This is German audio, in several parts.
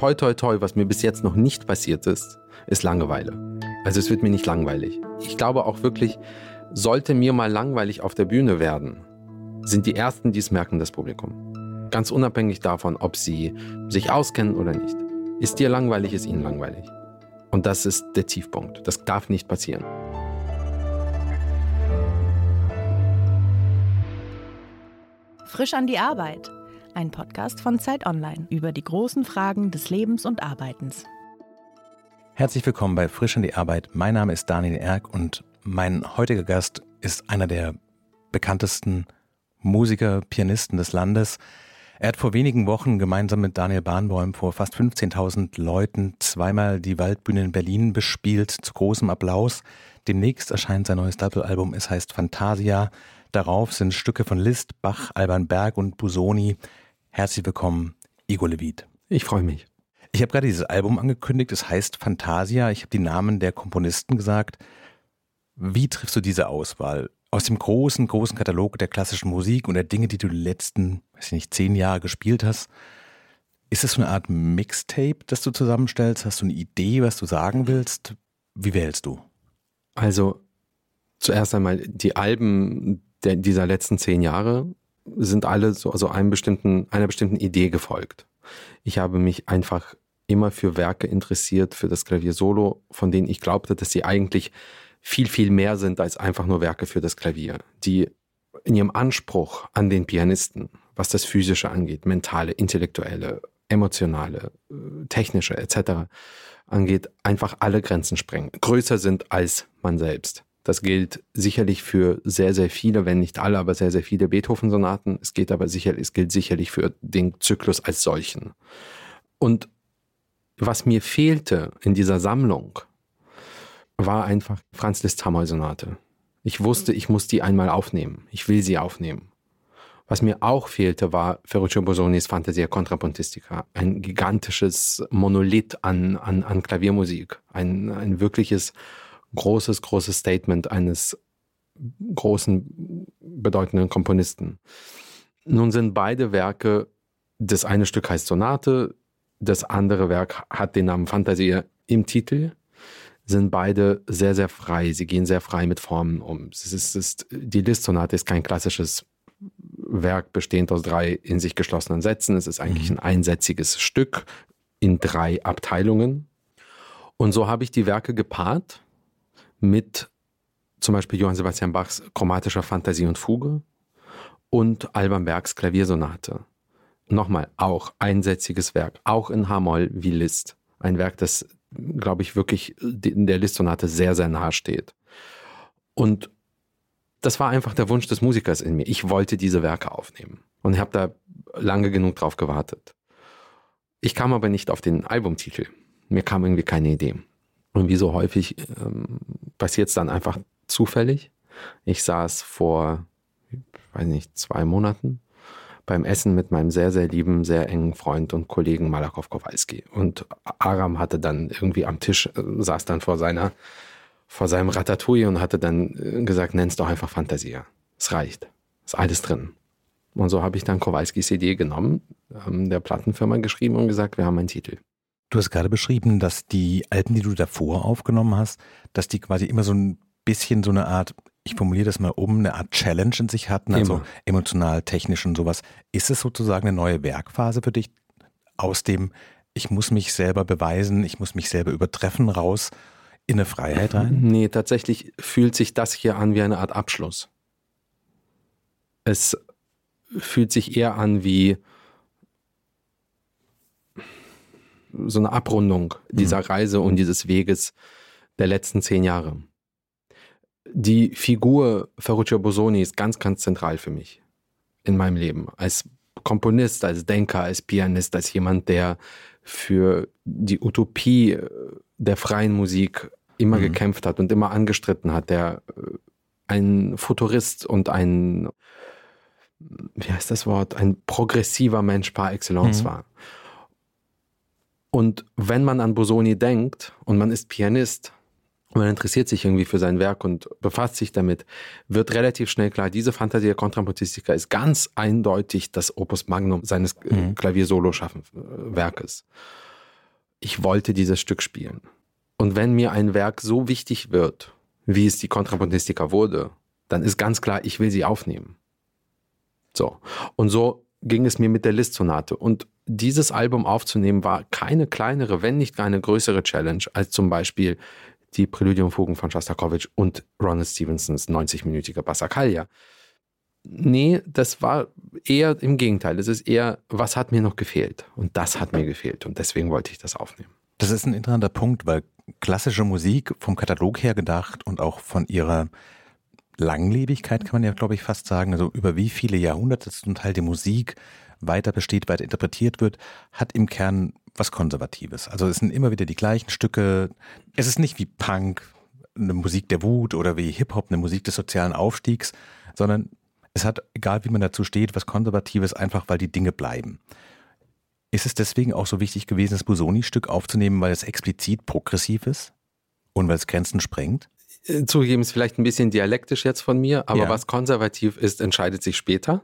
toi toi toi, was mir bis jetzt noch nicht passiert ist, ist Langeweile. Also es wird mir nicht langweilig. Ich glaube auch wirklich, sollte mir mal langweilig auf der Bühne werden, sind die Ersten, die es merken, das Publikum. Ganz unabhängig davon, ob sie sich auskennen oder nicht. Ist dir langweilig, ist ihnen langweilig. Und das ist der Tiefpunkt. Das darf nicht passieren. Frisch an die Arbeit. Ein Podcast von Zeit Online über die großen Fragen des Lebens und Arbeitens. Herzlich willkommen bei Frisch an die Arbeit. Mein Name ist Daniel Erck und mein heutiger Gast ist einer der bekanntesten Musiker, Pianisten des Landes. Er hat vor wenigen Wochen gemeinsam mit Daniel Bahnbäum vor fast 15.000 Leuten zweimal die Waldbühne in Berlin bespielt, zu großem Applaus. Demnächst erscheint sein neues Doppelalbum, es heißt Fantasia. Darauf sind Stücke von Liszt, Bach, Alban Berg und Busoni. Herzlich willkommen, Igor Levit. Ich freue mich. Ich habe gerade dieses Album angekündigt, es heißt Fantasia. Ich habe die Namen der Komponisten gesagt. Wie triffst du diese Auswahl? Aus dem großen, großen Katalog der klassischen Musik und der Dinge, die du die letzten, weiß ich nicht, zehn Jahre gespielt hast, ist es so eine Art Mixtape, das du zusammenstellst? Hast du eine Idee, was du sagen willst? Wie wählst du? Also zuerst einmal die Alben der, dieser letzten zehn Jahre sind alle so also einem bestimmten, einer bestimmten Idee gefolgt. Ich habe mich einfach immer für Werke interessiert, für das Klaviersolo, von denen ich glaubte, dass sie eigentlich viel, viel mehr sind als einfach nur Werke für das Klavier, die in ihrem Anspruch an den Pianisten, was das Physische angeht, mentale, intellektuelle, emotionale, äh, technische etc. angeht, einfach alle Grenzen sprengen, größer sind als man selbst. Das gilt sicherlich für sehr, sehr viele, wenn nicht alle, aber sehr, sehr viele Beethoven-Sonaten. Es geht aber sicher, es gilt sicherlich für den Zyklus als solchen. Und was mir fehlte in dieser Sammlung, war einfach Franz Liszt Hamoy-Sonate. Ich wusste, ich muss die einmal aufnehmen. Ich will sie aufnehmen. Was mir auch fehlte, war Ferruccio Bosonis Fantasia Contrapuntistica. Ein gigantisches Monolith an, an, an Klaviermusik. Ein, ein wirkliches großes, großes Statement eines großen, bedeutenden Komponisten. Nun sind beide Werke, das eine Stück heißt Sonate, das andere Werk hat den Namen Fantasie im Titel, sind beide sehr, sehr frei. Sie gehen sehr frei mit Formen um. Es ist, es ist, die Liszt-Sonate ist kein klassisches Werk bestehend aus drei in sich geschlossenen Sätzen. Es ist eigentlich mhm. ein einsätziges Stück in drei Abteilungen. Und so habe ich die Werke gepaart mit zum Beispiel Johann Sebastian Bachs chromatischer Fantasie und Fuge und Alban Bergs Klaviersonate. Nochmal, auch einsätziges Werk, auch in H-Moll wie Liszt. Ein Werk, das, glaube ich, wirklich in der Liszt-Sonate sehr, sehr nahe steht. Und das war einfach der Wunsch des Musikers in mir. Ich wollte diese Werke aufnehmen und habe da lange genug drauf gewartet. Ich kam aber nicht auf den Albumtitel. Mir kam irgendwie keine Idee. Und wie so häufig ähm, passiert es dann einfach zufällig. Ich saß vor, weiß nicht, zwei Monaten beim Essen mit meinem sehr, sehr lieben, sehr engen Freund und Kollegen Malakow Kowalski. Und Aram hatte dann irgendwie am Tisch, äh, saß dann vor seiner, vor seinem Ratatouille und hatte dann äh, gesagt, nenn's doch einfach Fantasia. Es reicht. Ist alles drin. Und so habe ich dann Kowalskis Idee genommen, ähm, der Plattenfirma geschrieben und gesagt, wir haben einen Titel. Du hast gerade beschrieben, dass die Alben, die du davor aufgenommen hast, dass die quasi immer so ein bisschen so eine Art, ich formuliere das mal um, eine Art Challenge in sich hatten, also immer. emotional, technisch und sowas. Ist es sozusagen eine neue Werkphase für dich aus dem, ich muss mich selber beweisen, ich muss mich selber übertreffen, raus in eine Freiheit rein? Nee, tatsächlich fühlt sich das hier an wie eine Art Abschluss. Es fühlt sich eher an wie, so eine Abrundung dieser mhm. Reise und dieses Weges der letzten zehn Jahre. Die Figur Ferruccio Bosoni ist ganz, ganz zentral für mich in meinem Leben. Als Komponist, als Denker, als Pianist, als jemand, der für die Utopie der freien Musik immer mhm. gekämpft hat und immer angestritten hat, der äh, ein Futurist und ein, wie heißt das Wort, ein progressiver Mensch par excellence mhm. war. Und wenn man an Bosoni denkt und man ist Pianist, und man interessiert sich irgendwie für sein Werk und befasst sich damit, wird relativ schnell klar, diese Fantasia Contrapuntistica ist ganz eindeutig das Opus Magnum seines äh, mhm. Klaviersolo-Werkes. ich wollte dieses Stück spielen. Und wenn mir ein Werk so wichtig wird, wie es die Kontrabandistika wurde, dann ist ganz klar, ich will sie aufnehmen. So. Und so ging es mir mit der Liszt-Sonate. Und dieses Album aufzunehmen war keine kleinere, wenn nicht eine größere Challenge als zum Beispiel die Präludium-Fugen von Shostakovich und Ronald Stevensons 90-minütige Passacaglia. Nee, das war eher im Gegenteil. Es ist eher, was hat mir noch gefehlt? Und das hat mir gefehlt. Und deswegen wollte ich das aufnehmen. Das ist ein interessanter Punkt, weil klassische Musik vom Katalog her gedacht und auch von ihrer Langlebigkeit kann man ja, glaube ich, fast sagen, also über wie viele Jahrhunderte zum Teil die Musik weiter besteht, weiter interpretiert wird, hat im Kern was Konservatives. Also es sind immer wieder die gleichen Stücke. Es ist nicht wie Punk, eine Musik der Wut oder wie Hip-Hop, eine Musik des sozialen Aufstiegs, sondern es hat, egal wie man dazu steht, was Konservatives, einfach weil die Dinge bleiben. Ist es deswegen auch so wichtig gewesen, das Busoni-Stück aufzunehmen, weil es explizit progressiv ist und weil es Grenzen sprengt? Äh, zugegeben ist vielleicht ein bisschen dialektisch jetzt von mir, aber ja. was konservativ ist, entscheidet sich später.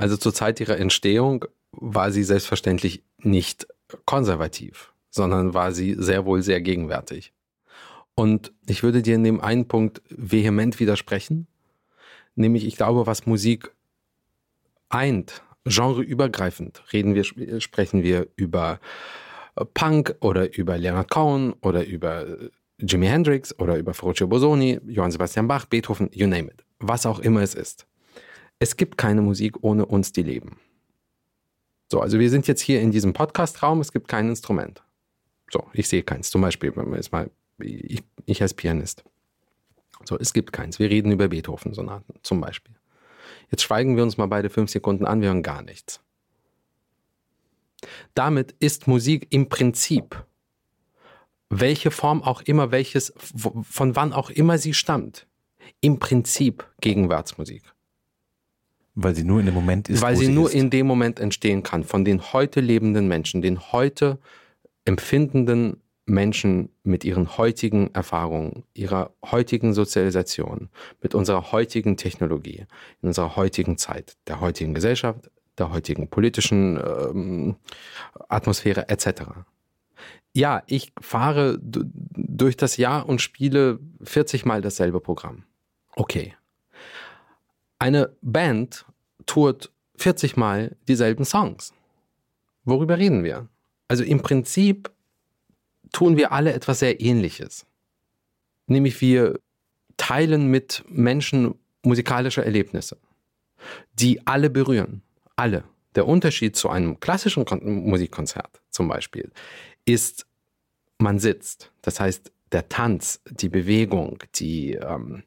Also zur Zeit ihrer Entstehung war sie selbstverständlich nicht konservativ, sondern war sie sehr wohl sehr gegenwärtig. Und ich würde dir in dem einen Punkt vehement widersprechen, nämlich ich glaube, was Musik eint, genreübergreifend, reden wir, sprechen wir über Punk oder über Leonard Cohen oder über Jimi Hendrix oder über Ferruccio Bosoni, Johann Sebastian Bach, Beethoven, you name it. Was auch immer es ist. Es gibt keine Musik ohne uns, die leben. So, also wir sind jetzt hier in diesem Podcast-Raum, es gibt kein Instrument. So, ich sehe keins. Zum Beispiel, wenn man jetzt mal, ich, ich als Pianist. So, es gibt keins. Wir reden über Beethoven-Sonaten zum Beispiel. Jetzt schweigen wir uns mal beide fünf Sekunden an, wir hören gar nichts. Damit ist Musik im Prinzip welche Form auch immer, welches, von wann auch immer sie stammt, im Prinzip Gegenwartsmusik. Weil sie nur in dem Moment ist. Weil sie, sie nur ist. in dem Moment entstehen kann, von den heute lebenden Menschen, den heute empfindenden Menschen mit ihren heutigen Erfahrungen, ihrer heutigen Sozialisation, mit unserer heutigen Technologie, in unserer heutigen Zeit, der heutigen Gesellschaft, der heutigen politischen ähm, Atmosphäre etc ja, ich fahre durch das Jahr und spiele 40 Mal dasselbe Programm. Okay. Eine Band tourt 40 Mal dieselben Songs. Worüber reden wir? Also im Prinzip tun wir alle etwas sehr Ähnliches. Nämlich wir teilen mit Menschen musikalische Erlebnisse, die alle berühren. Alle. Der Unterschied zu einem klassischen Musikkonzert zum Beispiel ist, man sitzt. Das heißt, der Tanz, die Bewegung, die, ähm,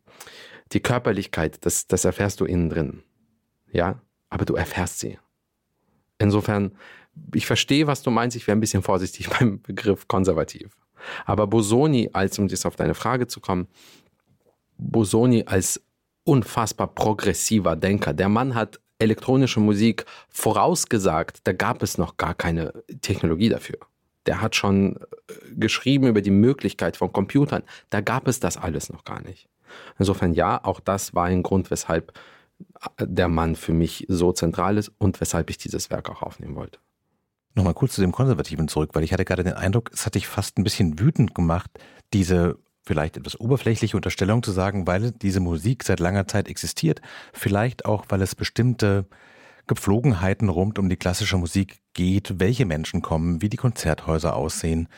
die Körperlichkeit, das, das erfährst du innen drin. Ja, aber du erfährst sie. Insofern, ich verstehe, was du meinst. Ich wäre ein bisschen vorsichtig beim Begriff konservativ. Aber Bosoni, als um jetzt auf deine Frage zu kommen, Bosoni als unfassbar progressiver Denker. Der Mann hat elektronische Musik vorausgesagt. Da gab es noch gar keine Technologie dafür der hat schon äh, geschrieben über die Möglichkeit von Computern. Da gab es das alles noch gar nicht. Insofern ja, auch das war ein Grund, weshalb der Mann für mich so zentral ist und weshalb ich dieses Werk auch aufnehmen wollte. Nochmal kurz zu dem Konservativen zurück, weil ich hatte gerade den Eindruck, es hat dich fast ein bisschen wütend gemacht, diese vielleicht etwas oberflächliche Unterstellung zu sagen, weil diese Musik seit langer Zeit existiert, vielleicht auch, weil es bestimmte Gepflogenheiten rund um die klassische Musik geht, welche Menschen kommen, wie die Konzerthäuser aussehen,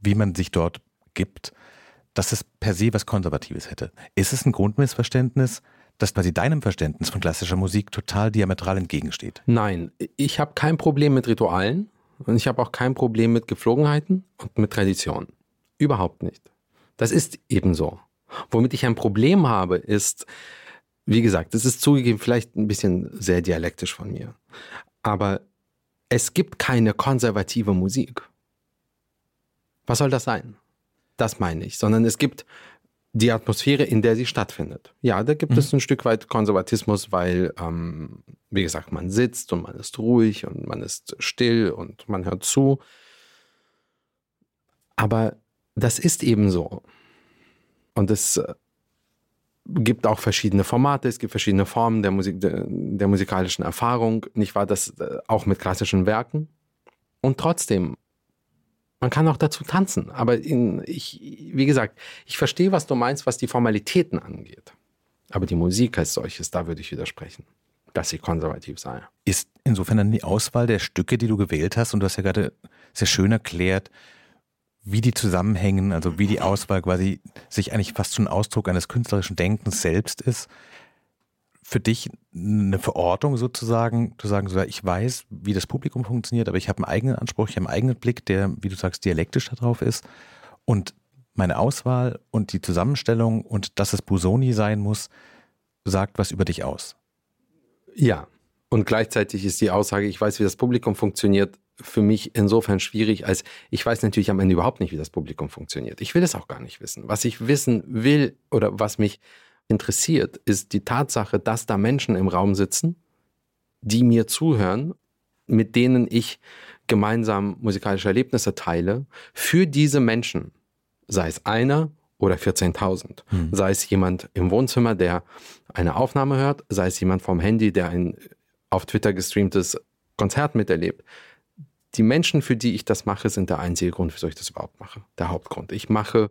wie man sich dort gibt, dass es per se was Konservatives hätte. Ist es ein Grundmissverständnis, das quasi deinem Verständnis von klassischer Musik total diametral entgegensteht? Nein, ich habe kein Problem mit Ritualen und ich habe auch kein Problem mit Gepflogenheiten und mit Traditionen. Überhaupt nicht. Das ist ebenso. Womit ich ein Problem habe, ist, wie gesagt, das ist zugegeben vielleicht ein bisschen sehr dialektisch von mir. Aber es gibt keine konservative Musik. Was soll das sein? Das meine ich. Sondern es gibt die Atmosphäre, in der sie stattfindet. Ja, da gibt mhm. es ein Stück weit Konservatismus, weil, ähm, wie gesagt, man sitzt und man ist ruhig und man ist still und man hört zu. Aber das ist eben so. Und es äh, gibt auch verschiedene Formate, es gibt verschiedene Formen der, Musik, der, der musikalischen Erfahrung, nicht wahr, das äh, auch mit klassischen Werken. Und trotzdem Man kann auch dazu tanzen. Aber in, ich, wie gesagt, ich verstehe, was du meinst, was die Formalitäten angeht. Aber die Musik als solches, da würde ich widersprechen, dass sie konservativ sei. Ist insofern dann die Auswahl der Stücke, die du gewählt hast, und du hast ja gerade sehr schön erklärt, wie die zusammenhängen, also wie die Auswahl quasi sich eigentlich fast schon Ausdruck eines künstlerischen Denkens selbst ist. Für dich eine Verortung sozusagen, zu sagen, ich weiß, wie das Publikum funktioniert, aber ich habe einen eigenen Anspruch, ich habe einen eigenen Blick, der, wie du sagst, dialektisch darauf ist. Und meine Auswahl und die Zusammenstellung und dass es Busoni sein muss, sagt was über dich aus. Ja, und gleichzeitig ist die Aussage, ich weiß, wie das Publikum funktioniert, für mich insofern schwierig, als ich weiß natürlich am Ende überhaupt nicht, wie das Publikum funktioniert. Ich will es auch gar nicht wissen. Was ich wissen will oder was mich interessiert, ist die Tatsache, dass da Menschen im Raum sitzen, die mir zuhören, mit denen ich gemeinsam musikalische Erlebnisse teile. Für diese Menschen, sei es einer oder 14.000, hm. sei es jemand im Wohnzimmer, der eine Aufnahme hört, sei es jemand vom Handy, der ein auf Twitter gestreamtes Konzert miterlebt die Menschen, für die ich das mache, sind der einzige Grund, wieso ich das überhaupt mache. Der Hauptgrund. Ich mache,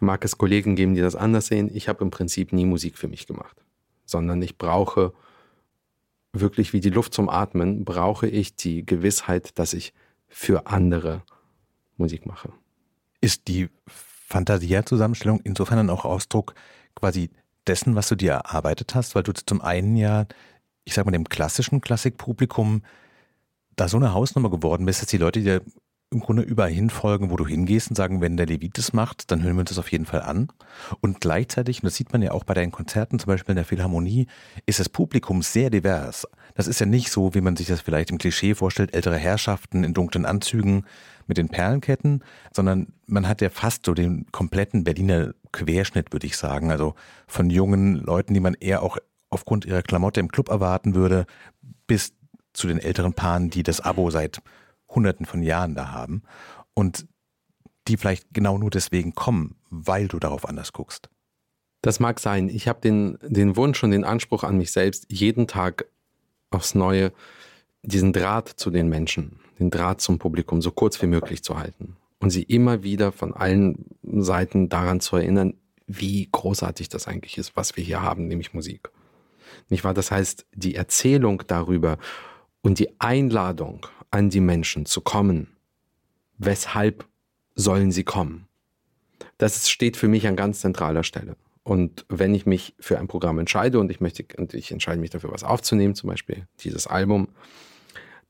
mag es Kollegen geben, die das anders sehen. Ich habe im Prinzip nie Musik für mich gemacht, sondern ich brauche wirklich wie die Luft zum Atmen, brauche ich die Gewissheit, dass ich für andere Musik mache. Ist die Fantasia-Zusammenstellung insofern dann auch Ausdruck quasi dessen, was du dir erarbeitet hast, weil du zum einen ja, ich sag mal, dem klassischen Klassikpublikum da so eine Hausnummer geworden bist, dass die Leute dir im Grunde überall hinfolgen, wo du hingehst und sagen, wenn der Levit das macht, dann hören wir uns das auf jeden Fall an. Und gleichzeitig, und das sieht man ja auch bei deinen Konzerten, zum Beispiel in der Philharmonie, ist das Publikum sehr divers. Das ist ja nicht so, wie man sich das vielleicht im Klischee vorstellt, ältere Herrschaften in dunklen Anzügen mit den Perlenketten, sondern man hat ja fast so den kompletten Berliner Querschnitt, würde ich sagen. Also von jungen Leuten, die man eher auch aufgrund ihrer Klamotte im Club erwarten würde, bis zu den älteren Paaren, die das Abo seit hunderten von Jahren da haben und die vielleicht genau nur deswegen kommen, weil du darauf anders guckst. Das mag sein. Ich habe den, den Wunsch und den Anspruch an mich selbst, jeden Tag aufs Neue diesen Draht zu den Menschen, den Draht zum Publikum so kurz wie möglich zu halten und sie immer wieder von allen Seiten daran zu erinnern, wie großartig das eigentlich ist, was wir hier haben, nämlich Musik. Nicht wahr? Das heißt, die Erzählung darüber und die Einladung an die Menschen zu kommen, weshalb sollen sie kommen? Das steht für mich an ganz zentraler Stelle. Und wenn ich mich für ein Programm entscheide und ich möchte, und ich entscheide mich dafür, was aufzunehmen, zum Beispiel dieses Album,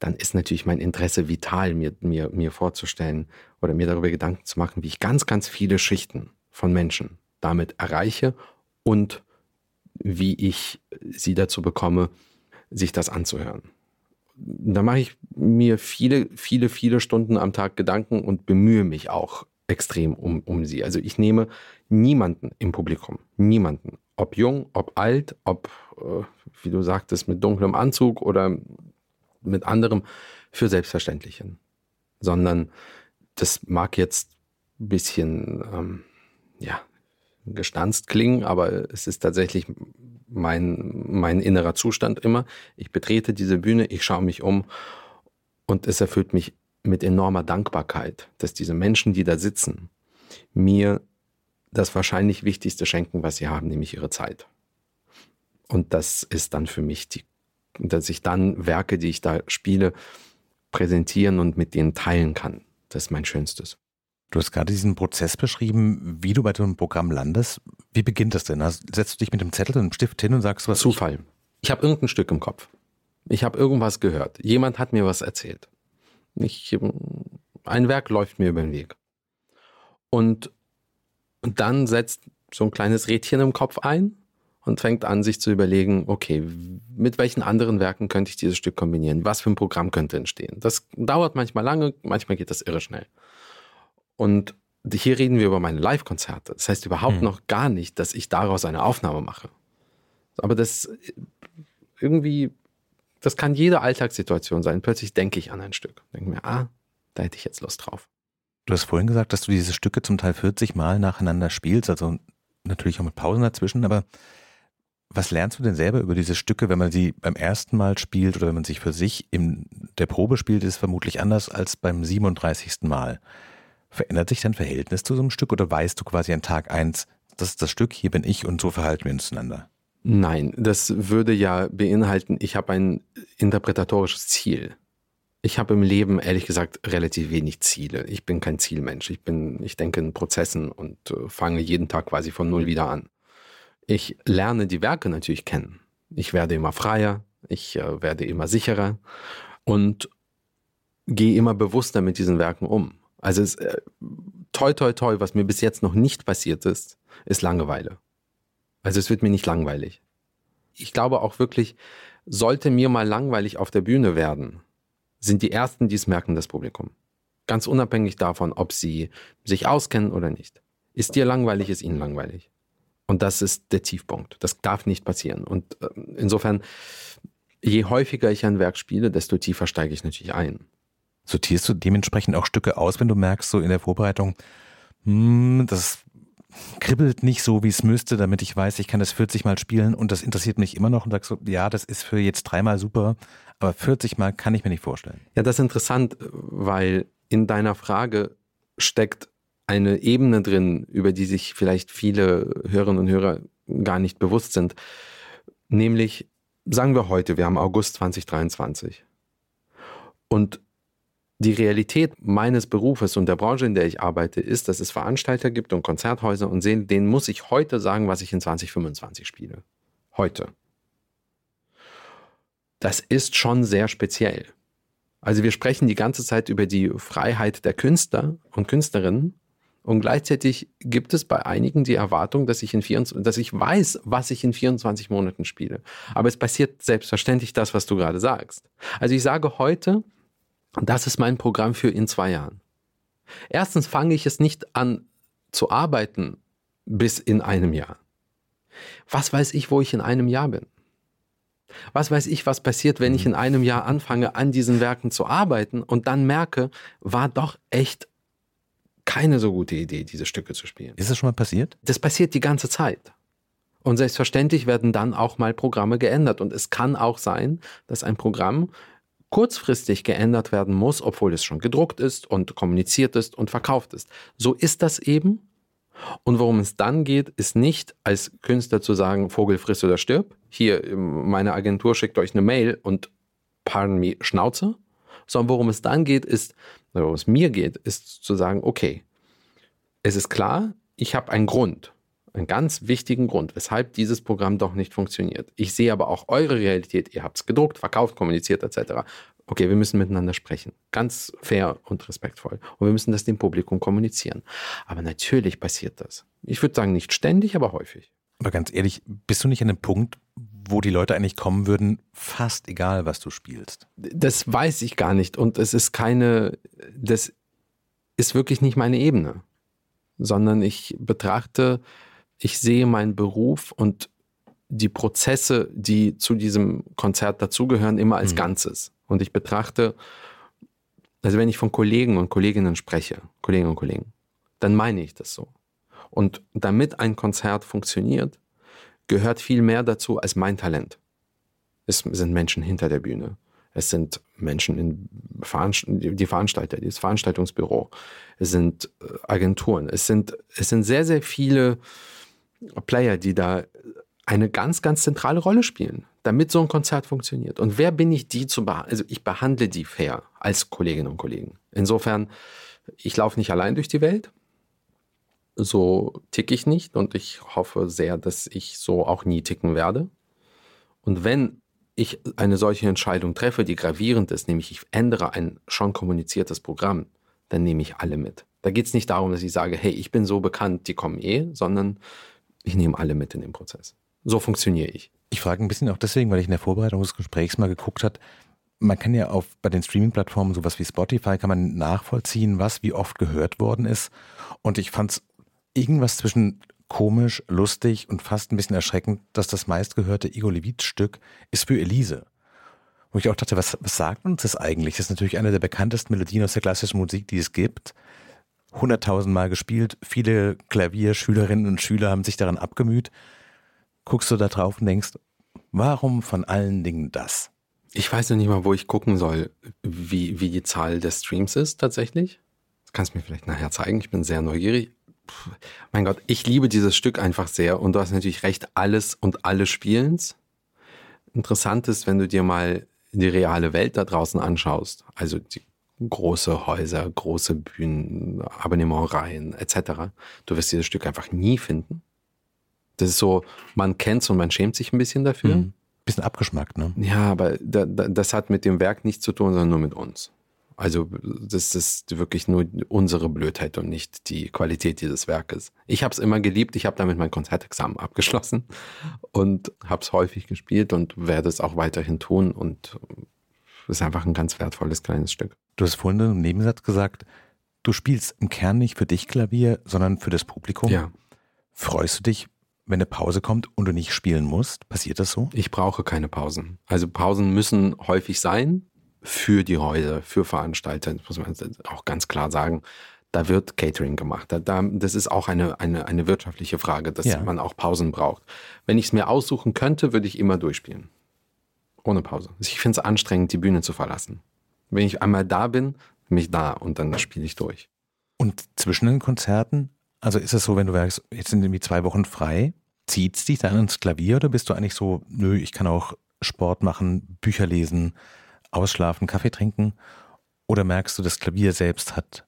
dann ist natürlich mein Interesse vital, mir, mir, mir vorzustellen oder mir darüber Gedanken zu machen, wie ich ganz, ganz viele Schichten von Menschen damit erreiche und wie ich sie dazu bekomme, sich das anzuhören da mache ich mir viele, viele, viele Stunden am Tag Gedanken und bemühe mich auch extrem um, um sie. Also ich nehme niemanden im Publikum, niemanden, ob jung, ob alt, ob, äh, wie du sagtest, mit dunklem Anzug oder mit anderem, für selbstverständlich hin. Sondern das mag jetzt ein bisschen, ähm, ja, gestanzt klingen, aber es ist tatsächlich mein, mein innerer Zustand immer. Ich betrete diese Bühne, ich schaue mich um und es erfüllt mich mit enormer Dankbarkeit, dass diese Menschen, die da sitzen, mir das wahrscheinlich Wichtigste schenken, was sie haben, nämlich ihre Zeit. Und das ist dann für mich die, dass ich dann Werke, die ich da spiele, präsentieren und mit denen teilen kann. Das ist mein Schönstes. Du hast gerade diesen Prozess beschrieben, wie du bei so einem Programm landest. Wie beginnt das denn? Also setzt du dich mit dem Zettel und dem Stift hin und sagst was? Zufall. Ich habe irgendein Stück im Kopf. Ich habe irgendwas gehört. Jemand hat mir was erzählt. Ich, ein Werk läuft mir über den Weg. Und, und dann setzt so ein kleines Rädchen im Kopf ein und fängt an, sich zu überlegen, okay, mit welchen anderen Werken könnte ich dieses Stück kombinieren? Was für ein Programm könnte entstehen? Das dauert manchmal lange, manchmal geht das irre schnell. Und hier reden wir über meine Live-Konzerte. Das heißt überhaupt hm. noch gar nicht, dass ich daraus eine Aufnahme mache. Aber das irgendwie, das kann jede Alltagssituation sein. Plötzlich denke ich an ein Stück. Denke mir, ah, da hätte ich jetzt Lust drauf. Du hast vorhin gesagt, dass du diese Stücke zum Teil 40 Mal nacheinander spielst, also natürlich auch mit Pausen dazwischen, aber Was lernst du denn selber über diese Stücke, wenn man sie beim ersten Mal spielt oder wenn man sich für sich in der Probe spielt, ist vermutlich anders als beim 37. Mal. Verändert sich dein Verhältnis zu so einem Stück oder weißt du quasi an Tag eins, das ist das Stück, hier bin ich und so verhalten wir uns zueinander? Nein, das würde ja beinhalten, ich habe ein interpretatorisches Ziel. Ich habe im Leben ehrlich gesagt relativ wenig Ziele. Ich bin kein Zielmensch. Ich bin, ich denke in Prozessen und äh, fange jeden Tag quasi von null wieder an. Ich lerne die Werke natürlich kennen. Ich werde immer freier, ich äh, werde immer sicherer und gehe immer bewusster mit diesen Werken um. Also es, äh, toi toi toi, was mir bis jetzt noch nicht passiert ist, ist Langeweile. Also es wird mir nicht langweilig. Ich glaube auch wirklich, sollte mir mal langweilig auf der Bühne werden, sind die Ersten, die es merken, das Publikum. Ganz unabhängig davon, ob sie sich auskennen oder nicht. Ist dir langweilig, ist ihnen langweilig. Und das ist der Tiefpunkt. Das darf nicht passieren. Und äh, insofern, je häufiger ich ein Werk spiele, desto tiefer steige ich natürlich ein. Sortierst du dementsprechend auch Stücke aus, wenn du merkst, so in der Vorbereitung, hm, das kribbelt nicht so, wie es müsste, damit ich weiß, ich kann das 40 Mal spielen und das interessiert mich immer noch und sagst so, ja, das ist für jetzt dreimal super, aber 40 Mal kann ich mir nicht vorstellen. Ja, das ist interessant, weil in deiner Frage steckt eine Ebene drin, über die sich vielleicht viele Hörerinnen und Hörer gar nicht bewusst sind. Nämlich, sagen wir heute, wir haben August 2023. Und die Realität meines Berufes und der Branche, in der ich arbeite, ist, dass es Veranstalter gibt und Konzerthäuser und sehen, denen muss ich heute sagen, was ich in 2025 spiele. Heute das ist schon sehr speziell. Also wir sprechen die ganze Zeit über die Freiheit der Künstler und Künstlerinnen und gleichzeitig gibt es bei einigen die Erwartung, dass ich, in 24, dass ich weiß, was ich in 24 Monaten spiele. Aber es passiert selbstverständlich das, was du gerade sagst. Also ich sage heute, das ist mein Programm für in zwei Jahren. Erstens fange ich es nicht an zu arbeiten bis in einem Jahr. Was weiß ich, wo ich in einem Jahr bin? Was weiß ich, was passiert, wenn ich in einem Jahr anfange, an diesen Werken zu arbeiten und dann merke, war doch echt keine so gute Idee, diese Stücke zu spielen. Ist das schon mal passiert? Das passiert die ganze Zeit. Und selbstverständlich werden dann auch mal Programme geändert. Und es kann auch sein, dass ein Programm kurzfristig geändert werden muss, obwohl es schon gedruckt ist und kommuniziert ist und verkauft ist. So ist das eben. Und worum es dann geht, ist nicht als Künstler zu sagen, Vogel friss oder stirb. Hier, meine Agentur schickt euch eine Mail und pardon me, Schnauze. Sondern worum es dann geht, ist, worum es mir geht, ist zu sagen, okay, es ist klar, ich habe einen Grund, einen ganz wichtigen Grund, weshalb dieses Programm doch nicht funktioniert. Ich sehe aber auch eure Realität, ihr habt es gedruckt, verkauft, kommuniziert etc okay, wir müssen miteinander sprechen. Ganz fair und respektvoll. Und wir müssen das dem Publikum kommunizieren. Aber natürlich passiert das. Ich würde sagen, nicht ständig, aber häufig. Aber ganz ehrlich, bist du nicht an dem Punkt, wo die Leute eigentlich kommen würden, fast egal, was du spielst? Das weiß ich gar nicht. Und es ist keine, das ist wirklich nicht meine Ebene. Sondern ich betrachte, ich sehe meinen Beruf und die Prozesse, die zu diesem Konzert dazugehören, immer als mhm. Ganzes. Und ich betrachte, also wenn ich von Kollegen und Kolleginnen spreche, Kolleginnen und Kollegen, dann meine ich das so. Und damit ein Konzert funktioniert, gehört viel mehr dazu als mein Talent. Es sind Menschen hinter der Bühne. Es sind Menschen in Veranst die Veranstalter, das Veranstaltungsbüro. Es sind äh, Agenturen. Es sind, es sind sehr, sehr viele Player, die da eine ganz, ganz zentrale Rolle spielen, damit so ein Konzert funktioniert. Und wer bin ich, die zu behandeln? Also ich behandle die fair als Kolleginnen und Kollegen. Insofern, ich laufe nicht allein durch die Welt. So ticke ich nicht und ich hoffe sehr, dass ich so auch nie ticken werde. Und wenn ich eine solche Entscheidung treffe, die gravierend ist, nämlich ich ändere ein schon kommuniziertes Programm, dann nehme ich alle mit. Da geht es nicht darum, dass ich sage, hey, ich bin so bekannt, die kommen eh, sondern ich nehme alle mit in den Prozess. So funktioniere ich. Ich frage ein bisschen auch deswegen, weil ich in der Vorbereitung des Gesprächs mal geguckt habe, man kann ja auf bei den Streaming-Plattformen sowas wie Spotify kann man nachvollziehen, was wie oft gehört worden ist. Und ich fand es irgendwas zwischen komisch, lustig und fast ein bisschen erschreckend, dass das meistgehörte Igor Levit-Stück ist für Elise. Wo ich auch dachte, was, was sagt uns das eigentlich? Das ist natürlich eine der bekanntesten Melodien aus der klassischen Musik, die es gibt. Hunderttausendmal gespielt, viele Klavierschülerinnen und Schüler haben sich daran abgemüht. guckst du da drauf und denkst, warum von allen Dingen das? Ich weiß noch nicht mal, wo ich gucken soll, wie, wie die Zahl der Streams ist tatsächlich. Das kannst du mir vielleicht nachher zeigen. Ich bin sehr neugierig. Puh, mein Gott, ich liebe dieses Stück einfach sehr und du hast natürlich recht, alles und alle Spielens. Interessant ist, wenn du dir mal die reale Welt da draußen anschaust, also die große Häuser, große Bühnen, Abonnementreihen etc., du wirst dieses Stück einfach nie finden. Das ist so, man kennt's und man schämt sich ein bisschen dafür. Mhm. Bisschen abgeschmackt, ne? Ja, aber da, da, das hat mit dem Werk nichts zu tun, sondern nur mit uns. Also das ist wirklich nur unsere Blödheit und nicht die Qualität dieses Werkes. Ich habe es immer geliebt, ich habe damit mein Konzertexamen abgeschlossen und habe es häufig gespielt und werde es auch weiterhin tun und ist einfach ein ganz wertvolles kleines Stück. Du hast vorhin im Nebensatz gesagt, du spielst im Kern nicht für dich Klavier, sondern für das Publikum. Ja. Freust du dich, wenn eine Pause kommt und du nicht spielen musst? Passiert das so? Ich brauche keine Pausen. Also Pausen müssen häufig sein für die Häuser, für Veranstalter, das muss man auch ganz klar sagen. Da wird Catering gemacht. Da, da, das ist auch eine, eine, eine wirtschaftliche Frage, dass Ja. man auch Pausen braucht. Wenn ich es mir aussuchen könnte, würde ich immer durchspielen. Ohne Pause. Ich finde es anstrengend, die Bühne zu verlassen. Wenn ich einmal da bin, bin ich da und dann spiele ich durch. Und zwischen den Konzerten, also ist es so, wenn du sagst, jetzt sind irgendwie zwei Wochen frei, zieht es dich dann ins Klavier oder bist du eigentlich so, nö, ich kann auch Sport machen, Bücher lesen, ausschlafen, Kaffee trinken? Oder merkst du, das Klavier selbst hat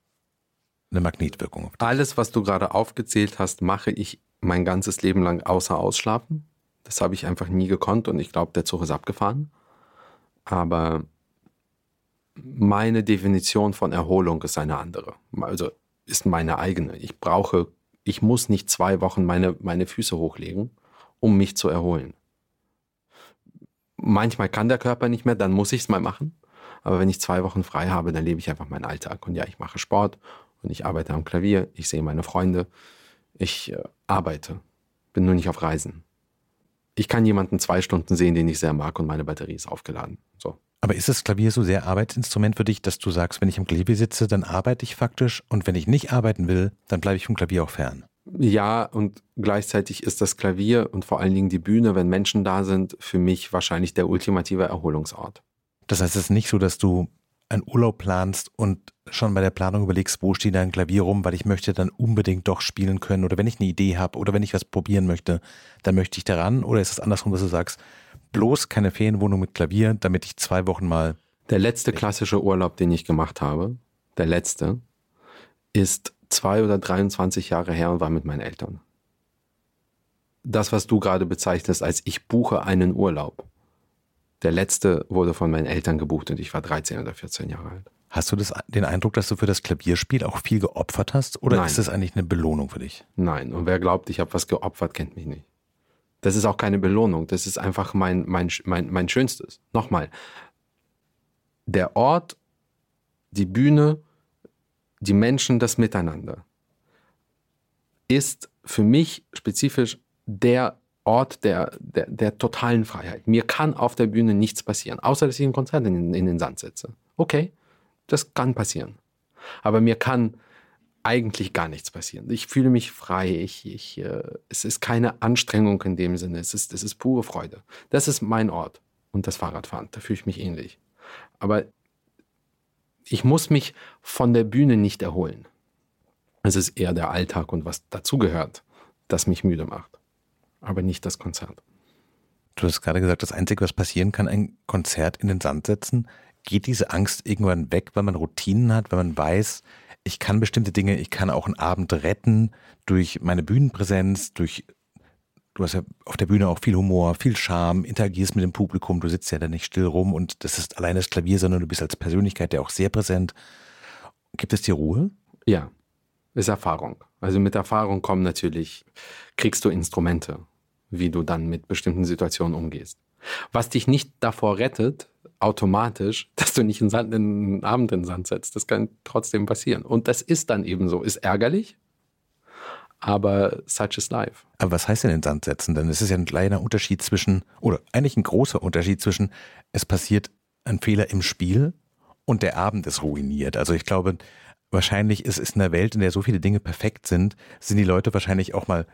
eine Magnetwirkung auf dich? Alles, was du gerade aufgezählt hast, mache ich mein ganzes Leben lang außer Ausschlafen. Das habe ich einfach nie gekonnt und ich glaube, der Zug ist abgefahren. Aber meine Definition von Erholung ist eine andere. Also ist meine eigene. Ich brauche, ich muss nicht zwei Wochen meine, meine Füße hochlegen, um mich zu erholen. Manchmal kann der Körper nicht mehr, dann muss ich es mal machen. Aber wenn ich zwei Wochen frei habe, dann lebe ich einfach meinen Alltag. Und ja, ich mache Sport und ich arbeite am Klavier, ich sehe meine Freunde, ich äh, arbeite, bin nur nicht auf Reisen. Ich kann jemanden zwei Stunden sehen, den ich sehr mag und meine Batterie ist aufgeladen. So. Aber ist das Klavier so sehr Arbeitsinstrument für dich, dass du sagst, wenn ich am Klavier sitze, dann arbeite ich faktisch und wenn ich nicht arbeiten will, dann bleibe ich vom Klavier auch fern? Ja, und gleichzeitig ist das Klavier und vor allen Dingen die Bühne, wenn Menschen da sind, für mich wahrscheinlich der ultimative Erholungsort. Das heißt, es ist nicht so, dass du einen Urlaub planst und schon bei der Planung überlegst, wo steht dein Klavier rum, weil ich möchte dann unbedingt doch spielen können oder wenn ich eine Idee habe oder wenn ich was probieren möchte, dann möchte ich daran oder ist es andersrum, dass du sagst, bloß keine Ferienwohnung mit Klavier, damit ich zwei Wochen mal Der letzte klassische Urlaub, den ich gemacht habe, der letzte, ist zwei oder 23 Jahre her und war mit meinen Eltern. Das, was du gerade bezeichnest als ich buche einen Urlaub, der letzte wurde von meinen Eltern gebucht und ich war 13 oder 14 Jahre alt. Hast du das, den Eindruck, dass du für das Klavierspiel auch viel geopfert hast oder Nein. ist das eigentlich eine Belohnung für dich? Nein, und wer glaubt, ich habe was geopfert, kennt mich nicht. Das ist auch keine Belohnung, das ist einfach mein, mein, mein, mein Schönstes. Nochmal, der Ort, die Bühne, die Menschen, das Miteinander ist für mich spezifisch der Ort der, der, der totalen Freiheit. Mir kann auf der Bühne nichts passieren, außer dass ich ein Konzert in, in den Sand setze. Okay, das kann passieren. Aber mir kann eigentlich gar nichts passieren. Ich fühle mich frei. Ich, ich, äh, es ist keine Anstrengung in dem Sinne. Es ist, es ist pure Freude. Das ist mein Ort. Und das Fahrradfahren, da fühle ich mich ähnlich. Aber ich muss mich von der Bühne nicht erholen. Es ist eher der Alltag und was dazugehört, das mich müde macht. Aber nicht das Konzert. Du hast gerade gesagt, das Einzige, was passieren kann, ein Konzert in den Sand setzen. Geht diese Angst irgendwann weg, weil man Routinen hat, weil man weiß, ich kann bestimmte Dinge, ich kann auch einen Abend retten durch meine Bühnenpräsenz, durch, du hast ja auf der Bühne auch viel Humor, viel Charme, interagierst mit dem Publikum, du sitzt ja da nicht still rum und das ist allein das Klavier, sondern du bist als Persönlichkeit ja auch sehr präsent. Gibt es dir Ruhe? Ja, ist Erfahrung. Also mit Erfahrung kommen natürlich, kriegst du Instrumente, wie du dann mit bestimmten Situationen umgehst. Was dich nicht davor rettet, automatisch, dass du nicht einen, Sand, einen Abend in den Sand setzt. Das kann trotzdem passieren. Und das ist dann eben so. Ist ärgerlich, aber such is life. Aber was heißt denn in den Sand setzen? Denn es ist ja ein kleiner Unterschied zwischen, oder eigentlich ein großer Unterschied zwischen, es passiert ein Fehler im Spiel und der Abend ist ruiniert. Also ich glaube, wahrscheinlich ist es in der Welt, in der so viele Dinge perfekt sind, sind die Leute wahrscheinlich auch mal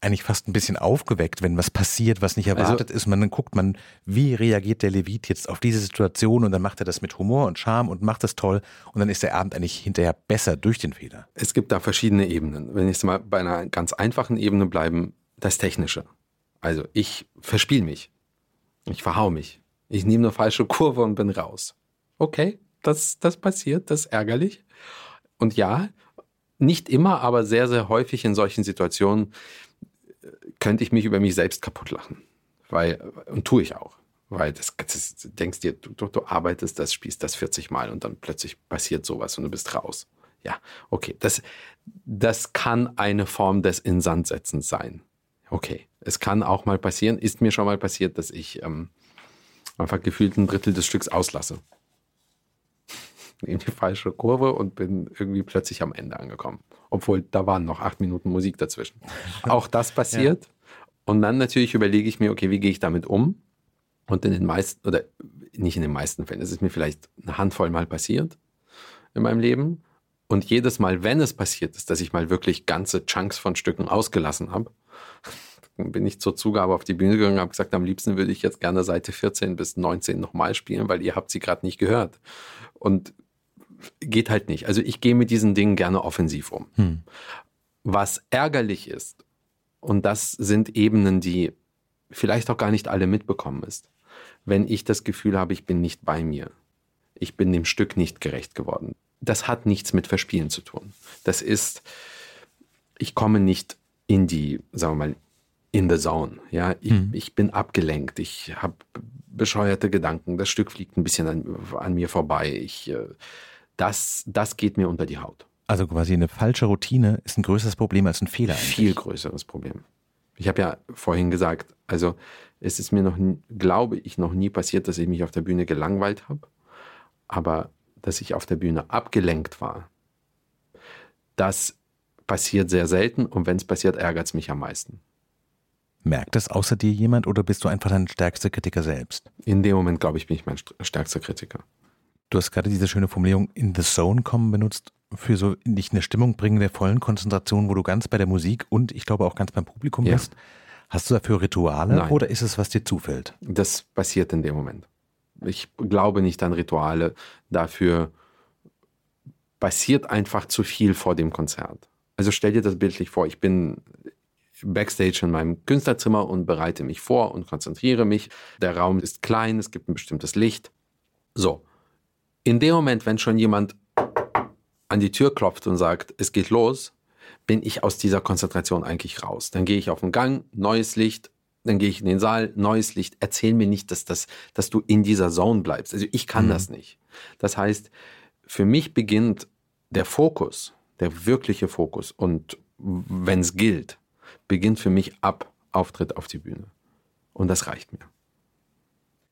eigentlich fast ein bisschen aufgeweckt, wenn was passiert, was nicht also erwartet also, ist. Man dann guckt man, wie reagiert der Levit jetzt auf diese Situation und dann macht er das mit Humor und Charme und macht das toll und dann ist der Abend eigentlich hinterher besser durch den Fehler. Es gibt da verschiedene Ebenen. Wenn ich mal bei einer ganz einfachen Ebene bleiben, das Technische. Also ich verspiel mich. Ich verhau mich. Ich nehme eine falsche Kurve und bin raus. Okay, das, das passiert, das ist ärgerlich. Und ja, nicht immer, aber sehr, sehr häufig in solchen Situationen könnte ich mich über mich selbst kaputt lachen. Weil, und tue ich auch. Weil das, das denkst dir, du, du, arbeitest das, spielst das 40 Mal und dann plötzlich passiert sowas und du bist raus. Ja, okay. Das, das kann eine Form des Insandsetzens sein. Okay. Es kann auch mal passieren, ist mir schon mal passiert, dass ich ähm, einfach gefühlt ein Drittel des Stücks auslasse. In die falsche Kurve und bin irgendwie plötzlich am Ende angekommen obwohl da waren noch acht Minuten Musik dazwischen. Auch das passiert. Ja. Und dann natürlich überlege ich mir, okay, wie gehe ich damit um? Und in den meisten, oder nicht in den meisten Fällen, es ist mir vielleicht eine Handvoll Mal passiert in meinem Leben. Und jedes Mal, wenn es passiert ist, dass ich mal wirklich ganze Chunks von Stücken ausgelassen habe, bin ich zur Zugabe auf die Bühne gegangen und habe gesagt, am liebsten würde ich jetzt gerne Seite 14 bis 19 nochmal spielen, weil ihr habt sie gerade nicht gehört. Und geht halt nicht. Also ich gehe mit diesen Dingen gerne offensiv um. Hm. Was ärgerlich ist, und das sind Ebenen, die vielleicht auch gar nicht alle mitbekommen ist, wenn ich das Gefühl habe, ich bin nicht bei mir. Ich bin dem Stück nicht gerecht geworden. Das hat nichts mit Verspielen zu tun. Das ist, ich komme nicht in die, sagen wir mal, in the zone. Ja, ich, hm. ich bin abgelenkt. Ich habe bescheuerte Gedanken. Das Stück fliegt ein bisschen an, an mir vorbei. Ich äh, das, das geht mir unter die Haut. Also quasi eine falsche Routine ist ein größeres Problem als ein Fehler. Eigentlich. Viel größeres Problem. Ich habe ja vorhin gesagt, also es ist mir noch, glaube ich, noch nie passiert, dass ich mich auf der Bühne gelangweilt habe, aber dass ich auf der Bühne abgelenkt war, das passiert sehr selten und wenn es passiert, ärgert es mich am meisten. Merkt das außer dir jemand oder bist du einfach dein stärkster Kritiker selbst? In dem Moment, glaube ich, bin ich mein stärkster Kritiker. Du hast gerade diese schöne Formulierung in the zone kommen benutzt für so nicht eine Stimmung bringen der vollen Konzentration, wo du ganz bei der Musik und ich glaube auch ganz beim Publikum ja. bist. Hast du dafür Rituale Nein. oder ist es, was dir zufällt? Das passiert in dem Moment. Ich glaube nicht an Rituale. Dafür passiert einfach zu viel vor dem Konzert. Also stell dir das bildlich vor, ich bin backstage in meinem Künstlerzimmer und bereite mich vor und konzentriere mich. Der Raum ist klein, es gibt ein bestimmtes Licht. So, in dem Moment, wenn schon jemand an die Tür klopft und sagt, es geht los, bin ich aus dieser Konzentration eigentlich raus. Dann gehe ich auf den Gang, neues Licht, dann gehe ich in den Saal, neues Licht. Erzähl mir nicht, dass, das, dass du in dieser Zone bleibst. Also ich kann mhm. das nicht. Das heißt, für mich beginnt der Fokus, der wirkliche Fokus und wenn es gilt, beginnt für mich ab Auftritt auf die Bühne. Und das reicht mir.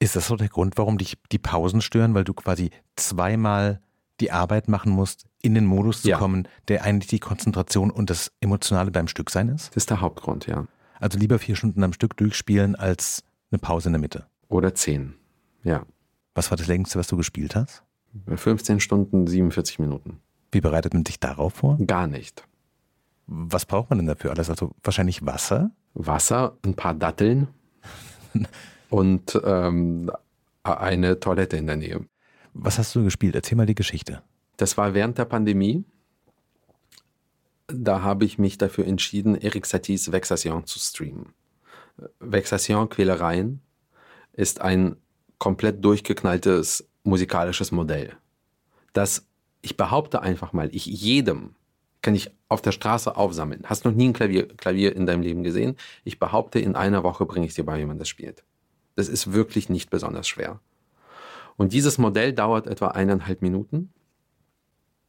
Ist das so der Grund, warum dich die Pausen stören, weil du quasi zweimal die Arbeit machen musst, in den Modus zu ja. kommen, der eigentlich die Konzentration und das Emotionale beim Stück sein ist? Das ist der Hauptgrund, ja. Also lieber vier Stunden am Stück durchspielen als eine Pause in der Mitte. Oder zehn, ja. Was war das längste, was du gespielt hast? 15 Stunden, 47 Minuten. Wie bereitet man dich darauf vor? Gar nicht. Was braucht man denn dafür alles? Also wahrscheinlich Wasser? Wasser, ein paar Datteln. und ähm, eine Toilette in der Nähe. Was hast du gespielt? Erzähl mal die Geschichte. Das war während der Pandemie. Da habe ich mich dafür entschieden, Eric Saties Vexation zu streamen. Vexation, Quälereien, ist ein komplett durchgeknalltes musikalisches Modell. Das, ich behaupte einfach mal, ich jedem kann ich auf der Straße aufsammeln. Hast noch nie ein Klavier, Klavier in deinem Leben gesehen? Ich behaupte, in einer Woche bringe ich dir bei, wie man das spielt. Das ist wirklich nicht besonders schwer. Und dieses Modell dauert etwa eineinhalb Minuten.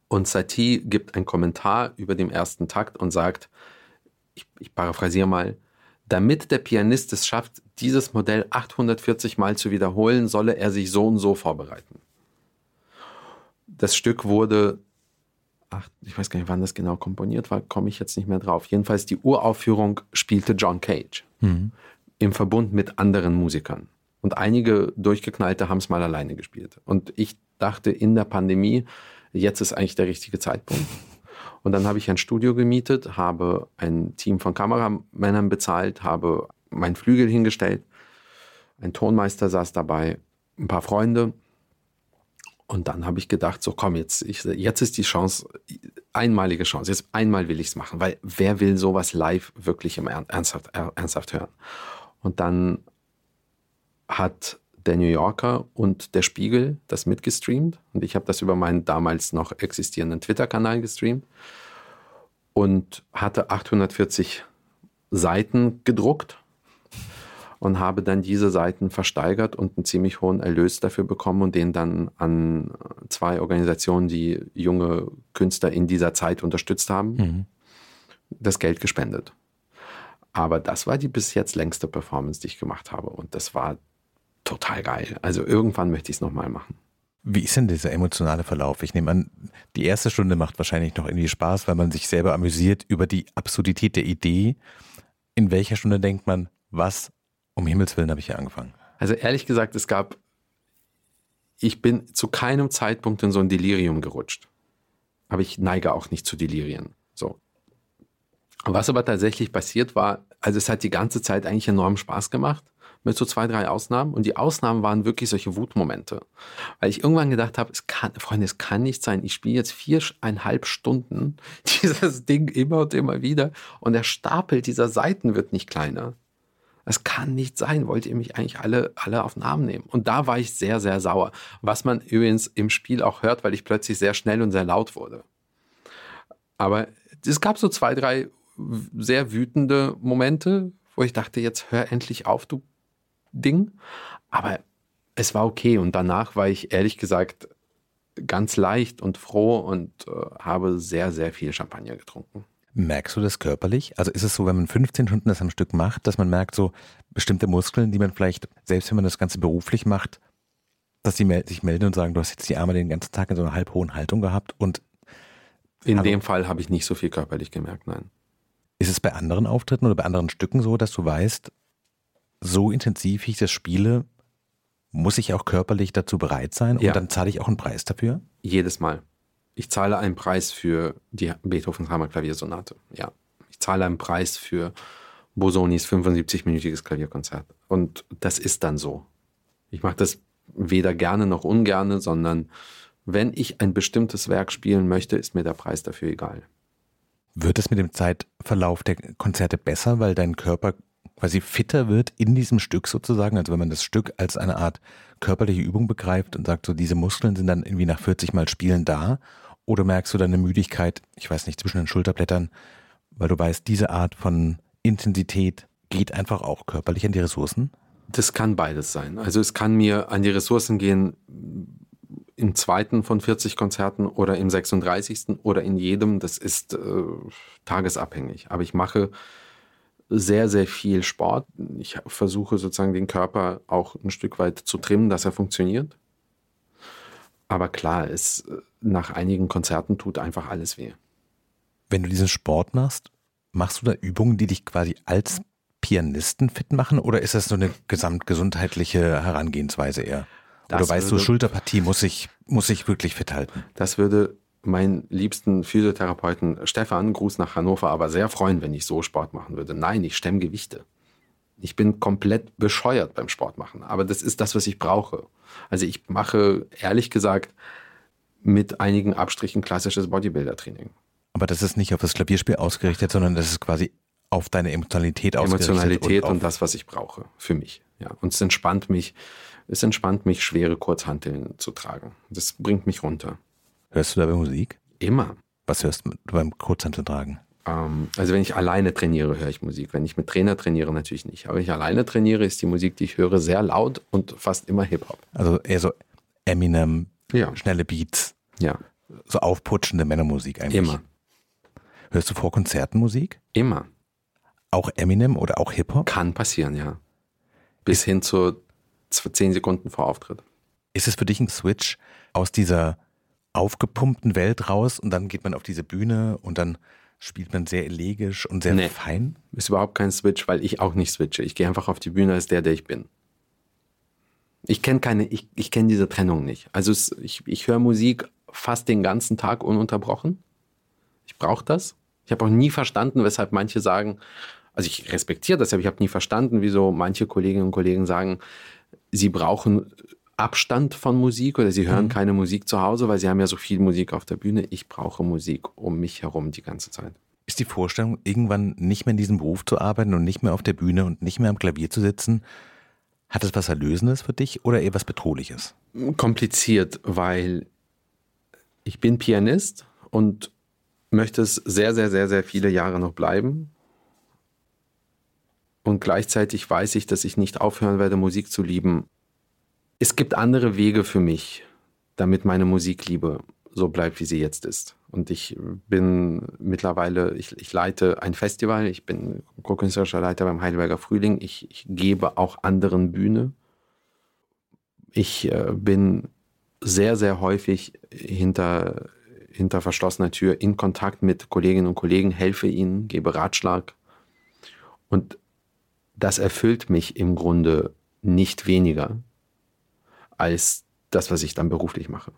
Und Satie gibt einen Kommentar über den ersten Takt und sagt, ich, ich paraphrasiere mal, damit der Pianist es schafft, dieses Modell 840 Mal zu wiederholen, solle er sich so und so vorbereiten. Das Stück wurde, ach, ich weiß gar nicht, wann das genau komponiert war, komme ich jetzt nicht mehr drauf. Jedenfalls die Uraufführung spielte John Cage. Mhm im Verbund mit anderen Musikern. Und einige Durchgeknallte haben es mal alleine gespielt. Und ich dachte in der Pandemie, jetzt ist eigentlich der richtige Zeitpunkt. Und dann habe ich ein Studio gemietet, habe ein Team von Kameramännern bezahlt, habe meinen Flügel hingestellt, ein Tonmeister saß dabei, ein paar Freunde. Und dann habe ich gedacht, so komm, jetzt, ich, jetzt ist die Chance, einmalige Chance, jetzt einmal will ich es machen, weil wer will sowas live wirklich im ernsthaft, ernsthaft hören? Und dann hat der New Yorker und der Spiegel das mitgestreamt und ich habe das über meinen damals noch existierenden Twitter-Kanal gestreamt und hatte 840 Seiten gedruckt und habe dann diese Seiten versteigert und einen ziemlich hohen Erlös dafür bekommen und den dann an zwei Organisationen, die junge Künstler in dieser Zeit unterstützt haben, mhm. das Geld gespendet. Aber das war die bis jetzt längste Performance, die ich gemacht habe. Und das war total geil. Also irgendwann möchte ich es nochmal machen. Wie ist denn dieser emotionale Verlauf? Ich nehme an, die erste Stunde macht wahrscheinlich noch irgendwie Spaß, weil man sich selber amüsiert über die Absurdität der Idee. In welcher Stunde denkt man, was um Himmels Willen habe ich hier angefangen? Also ehrlich gesagt, es gab, ich bin zu keinem Zeitpunkt in so ein Delirium gerutscht. Aber ich neige auch nicht zu Delirien. Was aber tatsächlich passiert war, also es hat die ganze Zeit eigentlich enorm Spaß gemacht mit so zwei, drei Ausnahmen. Und die Ausnahmen waren wirklich solche Wutmomente. Weil ich irgendwann gedacht habe, es kann, Freunde, es kann nicht sein. Ich spiele jetzt viereinhalb Stunden dieses Ding immer und immer wieder. Und der Stapel dieser Seiten wird nicht kleiner. Es kann nicht sein. Wollt ihr mich eigentlich alle, alle auf den Arm nehmen? Und da war ich sehr, sehr sauer. Was man übrigens im Spiel auch hört, weil ich plötzlich sehr schnell und sehr laut wurde. Aber es gab so zwei, drei sehr wütende Momente, wo ich dachte, jetzt hör endlich auf, du Ding. Aber es war okay und danach war ich ehrlich gesagt ganz leicht und froh und äh, habe sehr, sehr viel Champagner getrunken. Merkst du das körperlich? Also ist es so, wenn man 15 Stunden das am Stück macht, dass man merkt, so bestimmte Muskeln, die man vielleicht, selbst wenn man das Ganze beruflich macht, dass die sich melden und sagen, du hast jetzt die Arme den ganzen Tag in so einer halb hohen Haltung gehabt und in dem Fall habe ich nicht so viel körperlich gemerkt, nein. Ist es bei anderen Auftritten oder bei anderen Stücken so, dass du weißt, so intensiv wie ich das spiele, muss ich auch körperlich dazu bereit sein und ja. dann zahle ich auch einen Preis dafür? Jedes Mal. Ich zahle einen Preis für die Beethoven Hammerklaviersonate. Ja. Ich zahle einen Preis für Bosonis 75-minütiges Klavierkonzert. Und das ist dann so. Ich mache das weder gerne noch ungerne, sondern wenn ich ein bestimmtes Werk spielen möchte, ist mir der Preis dafür egal. Wird es mit dem Zeitverlauf der Konzerte besser, weil dein Körper quasi fitter wird in diesem Stück sozusagen, also wenn man das Stück als eine Art körperliche Übung begreift und sagt, so diese Muskeln sind dann irgendwie nach 40 Mal Spielen da, oder merkst du dann eine Müdigkeit, ich weiß nicht, zwischen den Schulterblättern, weil du weißt, diese Art von Intensität geht einfach auch körperlich an die Ressourcen? Das kann beides sein. Also es kann mir an die Ressourcen gehen im zweiten von 40 Konzerten oder im 36. oder in jedem. Das ist äh, tagesabhängig. Aber ich mache sehr, sehr viel Sport. Ich versuche sozusagen den Körper auch ein Stück weit zu trimmen, dass er funktioniert. Aber klar, es, nach einigen Konzerten tut einfach alles weh. Wenn du diesen Sport machst, machst du da Übungen, die dich quasi als Pianisten fit machen oder ist das so eine gesamtgesundheitliche Herangehensweise eher? Das oder weißt würde, du, Schulterpartie muss ich, muss ich wirklich fit halten? Das würde meinen liebsten Physiotherapeuten Stefan, Gruß nach Hannover, aber sehr freuen, wenn ich so Sport machen würde. Nein, ich stemme Gewichte. Ich bin komplett bescheuert beim Sport machen, aber das ist das, was ich brauche. Also ich mache, ehrlich gesagt, mit einigen Abstrichen klassisches Bodybuilder-Training. Aber das ist nicht auf das Klavierspiel ausgerichtet, sondern das ist quasi auf deine Emotionalität ausgerichtet. Emotionalität und, und das, was ich brauche, für mich. Ja. Und es entspannt mich, es entspannt mich, schwere Kurzhanteln zu tragen. Das bringt mich runter. Hörst du dabei Musik? Immer. Was hörst du beim Kurzhanteltragen? Ähm, also wenn ich alleine trainiere, höre ich Musik. Wenn ich mit Trainer trainiere, natürlich nicht. Aber wenn ich alleine trainiere, ist die Musik, die ich höre, sehr laut und fast immer Hip-Hop. Also eher so Eminem, ja. schnelle Beats. Ja. So aufputschende Männermusik eigentlich. Immer. Hörst du vor Konzerten Musik? Immer. Auch Eminem oder auch Hip-Hop? Kann passieren, ja. Bis ist, hin zu zehn Sekunden vor Auftritt. Ist es für dich ein Switch aus dieser aufgepumpten Welt raus und dann geht man auf diese Bühne und dann spielt man sehr elegisch und sehr nee, fein? Ist überhaupt kein Switch, weil ich auch nicht switche. Ich gehe einfach auf die Bühne als der, der ich bin. Ich kenne keine, ich, ich kenne diese Trennung nicht. Also es, ich, ich höre Musik fast den ganzen Tag ununterbrochen. Ich brauche das. Ich habe auch nie verstanden, weshalb manche sagen, also ich respektiere das, aber ich habe nie verstanden, wieso manche Kolleginnen und Kollegen sagen, sie brauchen Abstand von Musik oder sie hören mhm. keine Musik zu Hause, weil sie haben ja so viel Musik auf der Bühne. Ich brauche Musik um mich herum die ganze Zeit. Ist die Vorstellung, irgendwann nicht mehr in diesem Beruf zu arbeiten und nicht mehr auf der Bühne und nicht mehr am Klavier zu sitzen, hat es was Erlösendes für dich oder eher was Bedrohliches? Kompliziert, weil ich bin Pianist und möchte es sehr, sehr, sehr, sehr viele Jahre noch bleiben. Und gleichzeitig weiß ich, dass ich nicht aufhören werde, Musik zu lieben. Es gibt andere Wege für mich, damit meine Musikliebe so bleibt, wie sie jetzt ist. Und ich bin mittlerweile, ich, ich leite ein Festival, ich bin künstlerischer Leiter beim Heidelberger Frühling, ich, ich gebe auch anderen Bühne. Ich äh, bin sehr, sehr häufig hinter, hinter verschlossener Tür in Kontakt mit Kolleginnen und Kollegen, helfe ihnen, gebe Ratschlag. Und das erfüllt mich im Grunde nicht weniger als das, was ich dann beruflich mache.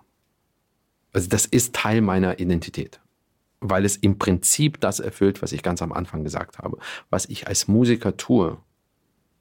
Also das ist Teil meiner Identität, weil es im Prinzip das erfüllt, was ich ganz am Anfang gesagt habe. Was ich als Musiker tue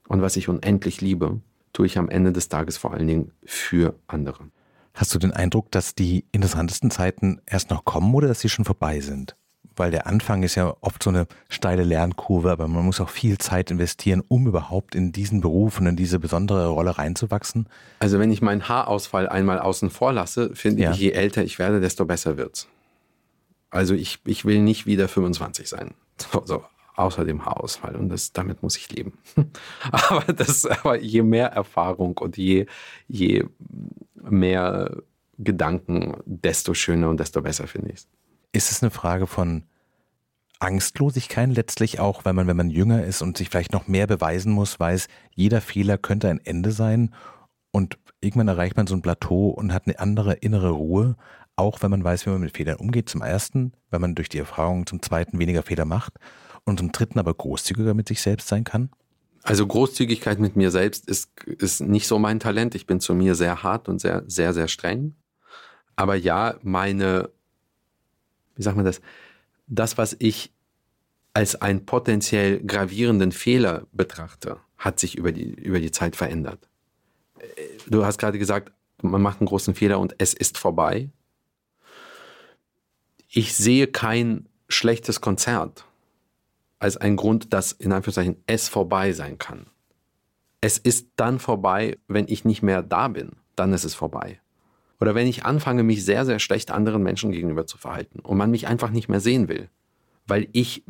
und was ich unendlich liebe, tue ich am Ende des Tages vor allen Dingen für andere. Hast du den Eindruck, dass die interessantesten Zeiten erst noch kommen oder dass sie schon vorbei sind? Weil der Anfang ist ja oft so eine steile Lernkurve, aber man muss auch viel Zeit investieren, um überhaupt in diesen Beruf und in diese besondere Rolle reinzuwachsen. Also wenn ich meinen Haarausfall einmal außen vor lasse, finde ja. ich, je älter ich werde, desto besser wird's. Also ich, ich will nicht wieder 25 sein. So, so außer dem Haarausfall. Und das, damit muss ich leben. aber, das, aber je mehr Erfahrung und je, je mehr Gedanken, desto schöner und desto besser finde ich es. Ist es eine Frage von Angstlosigkeit letztlich auch, weil man, wenn man jünger ist und sich vielleicht noch mehr beweisen muss, weiß, jeder Fehler könnte ein Ende sein und irgendwann erreicht man so ein Plateau und hat eine andere innere Ruhe, auch wenn man weiß, wie man mit Fehlern umgeht. Zum ersten, wenn man durch die Erfahrung zum zweiten weniger Fehler macht und zum dritten aber großzügiger mit sich selbst sein kann? Also Großzügigkeit mit mir selbst ist, ist nicht so mein Talent. Ich bin zu mir sehr hart und sehr, sehr, sehr streng. Aber ja, meine wie sagt man das, das, was ich als einen potenziell gravierenden Fehler betrachte, hat sich über die, über die Zeit verändert. Du hast gerade gesagt, man macht einen großen Fehler und es ist vorbei. Ich sehe kein schlechtes Konzert als einen Grund, dass in Anführungszeichen es vorbei sein kann. Es ist dann vorbei, wenn ich nicht mehr da bin. Dann ist es vorbei. Oder wenn ich anfange, mich sehr, sehr schlecht anderen Menschen gegenüber zu verhalten und man mich einfach nicht mehr sehen will, weil ich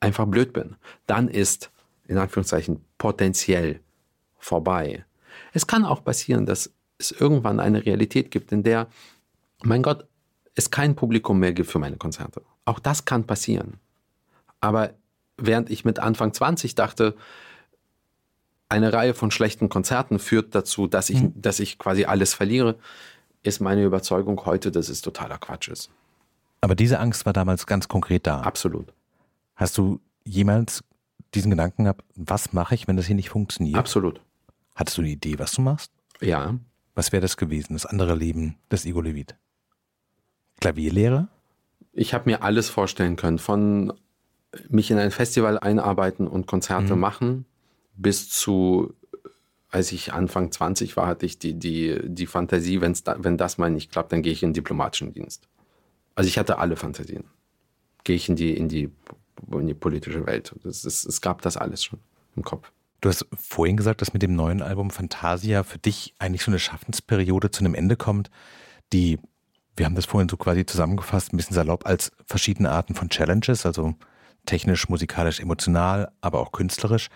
einfach blöd bin, dann ist in Anführungszeichen potenziell vorbei. Es kann auch passieren, dass es irgendwann eine Realität gibt, in der, mein Gott, es kein Publikum mehr gibt für meine Konzerte. Auch das kann passieren. Aber während ich mit Anfang 20 dachte, eine Reihe von schlechten Konzerten führt dazu, dass ich, mhm. dass ich quasi alles verliere, ist meine Überzeugung heute, dass es totaler Quatsch ist. Aber diese Angst war damals ganz konkret da. Absolut. Hast du jemals diesen Gedanken gehabt, was mache ich, wenn das hier nicht funktioniert? Absolut. Hattest du eine Idee, was du machst? Ja. Was wäre das gewesen, das andere Leben des Igor Levit? Klavierlehrer? Ich habe mir alles vorstellen können, von mich in ein Festival einarbeiten und Konzerte mhm. machen, bis zu als ich Anfang 20 war, hatte ich die, die, die Fantasie, wenn's da, wenn das mal nicht klappt, dann gehe ich in den diplomatischen Dienst. Also ich hatte alle Fantasien. Gehe ich in die, in die, in die politische Welt. Das, das, es gab das alles schon im Kopf. Du hast vorhin gesagt, dass mit dem neuen Album Fantasia für dich eigentlich so eine Schaffensperiode zu einem Ende kommt, die, wir haben das vorhin so quasi zusammengefasst, ein bisschen salopp, als verschiedene Arten von Challenges, also technisch, musikalisch, emotional, aber auch künstlerisch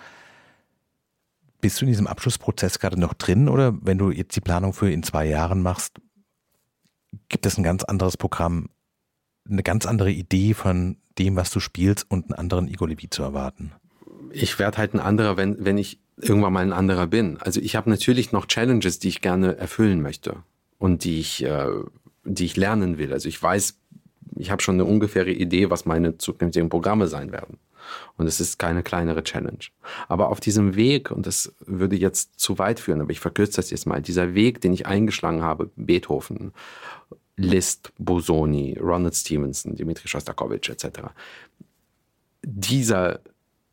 bist du in diesem Abschlussprozess gerade noch drin oder wenn du jetzt die Planung für in zwei Jahren machst, gibt es ein ganz anderes Programm, eine ganz andere Idee von dem, was du spielst und einen anderen Igor Levy zu erwarten? Ich werde halt ein anderer, wenn, wenn ich irgendwann mal ein anderer bin. Also ich habe natürlich noch Challenges, die ich gerne erfüllen möchte und die ich, äh, die ich lernen will. Also ich weiß, ich habe schon eine ungefähre Idee, was meine zukünftigen Programme sein werden. Und es ist keine kleinere Challenge. Aber auf diesem Weg, und das würde jetzt zu weit führen, aber ich verkürze das jetzt mal, dieser Weg, den ich eingeschlagen habe, Beethoven, Liszt, Bosoni, Ronald Stevenson, Dimitri Shostakovich etc. Dieser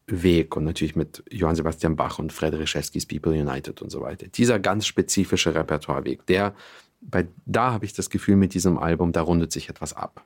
Weg und natürlich mit Johann Sebastian Bach und Friedrich Schewskis People United und so weiter. Dieser ganz spezifische Repertoireweg, der, bei, da habe ich das Gefühl mit diesem Album, da rundet sich etwas ab.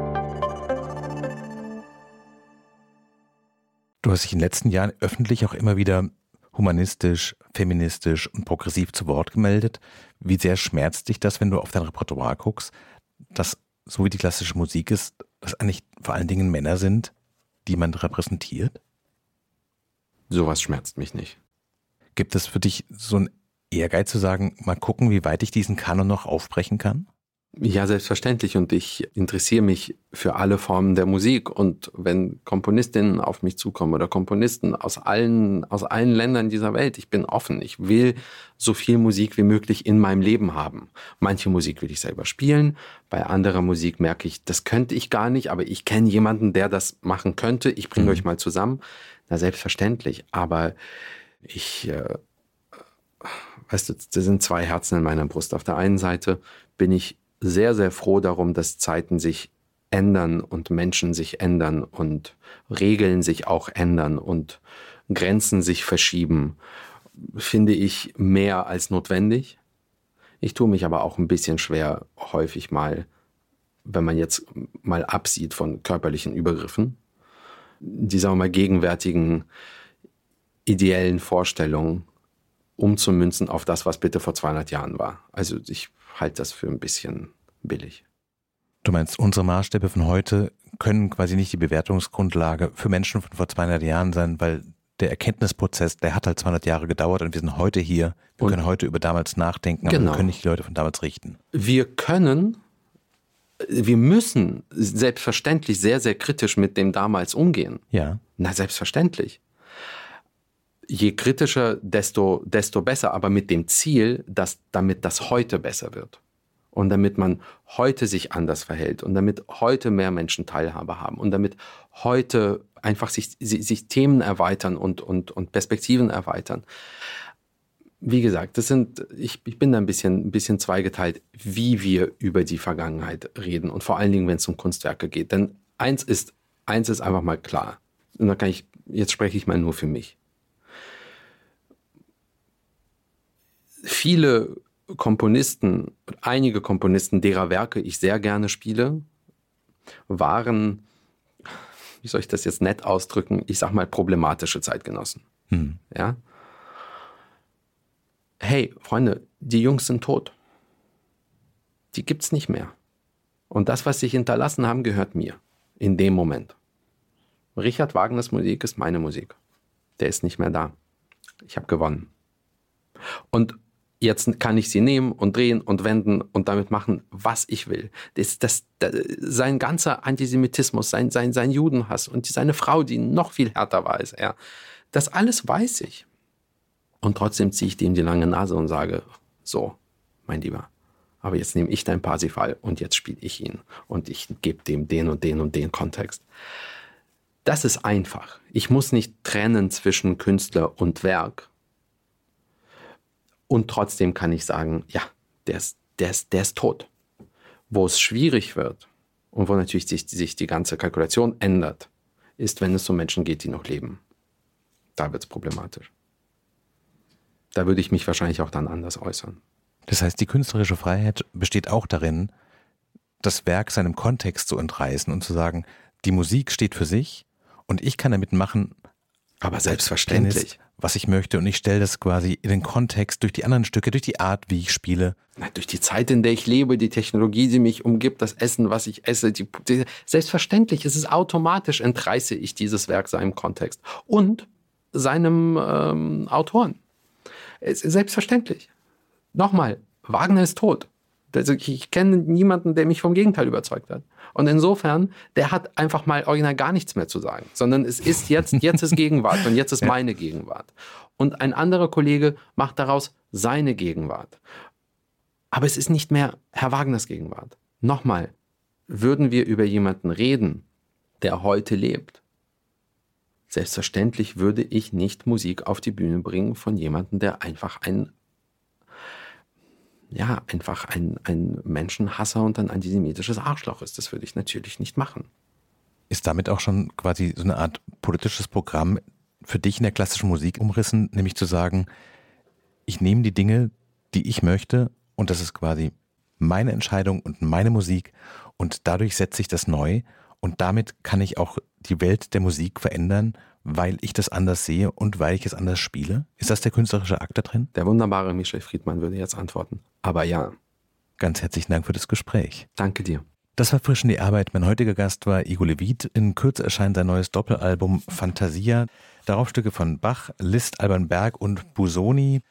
Du hast dich in den letzten Jahren öffentlich auch immer wieder humanistisch, feministisch und progressiv zu Wort gemeldet. Wie sehr schmerzt dich das, wenn du auf dein Repertoire guckst, dass so wie die klassische Musik ist, dass eigentlich vor allen Dingen Männer sind, die man repräsentiert? Sowas schmerzt mich nicht. Gibt es für dich so einen Ehrgeiz zu sagen, mal gucken, wie weit ich diesen Kanon noch aufbrechen kann? Ja, selbstverständlich. Und ich interessiere mich für alle Formen der Musik. Und wenn Komponistinnen auf mich zukommen oder Komponisten aus allen, aus allen Ländern dieser Welt, ich bin offen. Ich will so viel Musik wie möglich in meinem Leben haben. Manche Musik will ich selber spielen. Bei anderer Musik merke ich, das könnte ich gar nicht, aber ich kenne jemanden, der das machen könnte. Ich bringe mhm. euch mal zusammen. Na, selbstverständlich. Aber ich, äh, weißt du, da sind zwei Herzen in meiner Brust. Auf der einen Seite bin ich sehr, sehr froh darum, dass Zeiten sich ändern und Menschen sich ändern und Regeln sich auch ändern und Grenzen sich verschieben, finde ich mehr als notwendig. Ich tue mich aber auch ein bisschen schwer, häufig mal, wenn man jetzt mal absieht von körperlichen Übergriffen, die, sagen wir mal, gegenwärtigen ideellen Vorstellungen umzumünzen auf das, was bitte vor 200 Jahren war. Also ich halte das für ein bisschen billig. Du meinst, unsere Maßstäbe von heute können quasi nicht die Bewertungsgrundlage für Menschen von vor 200 Jahren sein, weil der Erkenntnisprozess, der hat halt 200 Jahre gedauert und wir sind heute hier. Wir und können heute über damals nachdenken, aber genau. wir können nicht die Leute von damals richten. Wir können, wir müssen selbstverständlich sehr, sehr kritisch mit dem damals umgehen. Ja. Na, selbstverständlich je kritischer, desto, desto besser, aber mit dem Ziel, dass damit das heute besser wird. Und damit man heute sich anders verhält und damit heute mehr Menschen Teilhabe haben und damit heute einfach sich, sich Themen erweitern und, und, und Perspektiven erweitern. Wie gesagt, das sind, ich, ich bin da ein bisschen, ein bisschen zweigeteilt, wie wir über die Vergangenheit reden und vor allen Dingen, wenn es um Kunstwerke geht. Denn eins ist, eins ist einfach mal klar. Und da kann ich, jetzt spreche ich mal nur für mich. Viele Komponisten, einige Komponisten, derer Werke ich sehr gerne spiele, waren, wie soll ich das jetzt nett ausdrücken, ich sag mal problematische Zeitgenossen. Hm. Ja? Hey, Freunde, die Jungs sind tot. Die gibt's nicht mehr. Und das, was sie hinterlassen haben, gehört mir. In dem Moment. Richard Wagners Musik ist meine Musik. Der ist nicht mehr da. Ich habe gewonnen. Und jetzt kann ich sie nehmen und drehen und wenden und damit machen, was ich will. Das, das, das, sein ganzer Antisemitismus, sein, sein, sein Judenhass und seine Frau, die noch viel härter war als er, das alles weiß ich. Und trotzdem ziehe ich dem die lange Nase und sage, so, mein Lieber, aber jetzt nehme ich dein Parsifal und jetzt spiele ich ihn und ich gebe dem den und den und den Kontext. Das ist einfach. Ich muss nicht trennen zwischen Künstler und Werk, und trotzdem kann ich sagen, ja, der ist, der ist, der ist tot. Wo es schwierig wird und wo natürlich sich, sich die ganze Kalkulation ändert, ist, wenn es um Menschen geht, die noch leben. Da wird es problematisch. Da würde ich mich wahrscheinlich auch dann anders äußern. Das heißt, die künstlerische Freiheit besteht auch darin, das Werk seinem Kontext zu entreißen und zu sagen, die Musik steht für sich und ich kann damit machen, aber selbstverständlich was ich möchte und ich stelle das quasi in den Kontext durch die anderen Stücke, durch die Art, wie ich spiele. Na, durch die Zeit, in der ich lebe, die Technologie, die mich umgibt, das Essen, was ich esse. Die, die, selbstverständlich, es ist automatisch, entreiße ich dieses Werk seinem Kontext und seinem ähm, Autoren. Es ist selbstverständlich. Nochmal, Wagner ist tot. Also ich, ich kenne niemanden, der mich vom Gegenteil überzeugt hat. Und insofern, der hat einfach mal original gar nichts mehr zu sagen, sondern es ist jetzt, jetzt ist Gegenwart und jetzt ist meine Gegenwart. Und ein anderer Kollege macht daraus seine Gegenwart. Aber es ist nicht mehr Herr Wagners Gegenwart. Nochmal, würden wir über jemanden reden, der heute lebt, selbstverständlich würde ich nicht Musik auf die Bühne bringen von jemandem, der einfach ein ja, einfach ein, ein Menschenhasser und ein antisemitisches Arschloch ist. Das würde ich natürlich nicht machen. Ist damit auch schon quasi so eine Art politisches Programm für dich in der klassischen Musik umrissen, nämlich zu sagen, ich nehme die Dinge, die ich möchte und das ist quasi meine Entscheidung und meine Musik und dadurch setze ich das neu und damit kann ich auch die Welt der Musik verändern, weil ich das anders sehe und weil ich es anders spiele? Ist das der künstlerische Akt da drin? Der wunderbare Michel Friedmann würde jetzt antworten. Aber ja. Ganz herzlichen Dank für das Gespräch. Danke dir. Das war frisch in die Arbeit. Mein heutiger Gast war Igor Levit. In Kürze erscheint sein neues Doppelalbum Fantasia. Darauf Stücke von Bach, Liszt, Alban Berg und Busoni.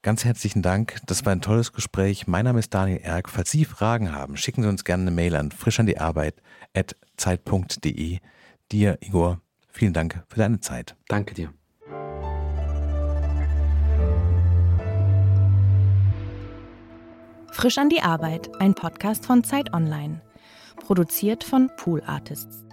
Ganz herzlichen Dank. Das war ein tolles Gespräch. Mein Name ist Daniel Erk. Falls Sie Fragen haben, schicken Sie uns gerne eine Mail an frisch an die Arbeit at. Dir, Igor, vielen Dank für deine Zeit. Danke dir. Frisch an die Arbeit, ein Podcast von Zeit Online. Produziert von Pool Artists.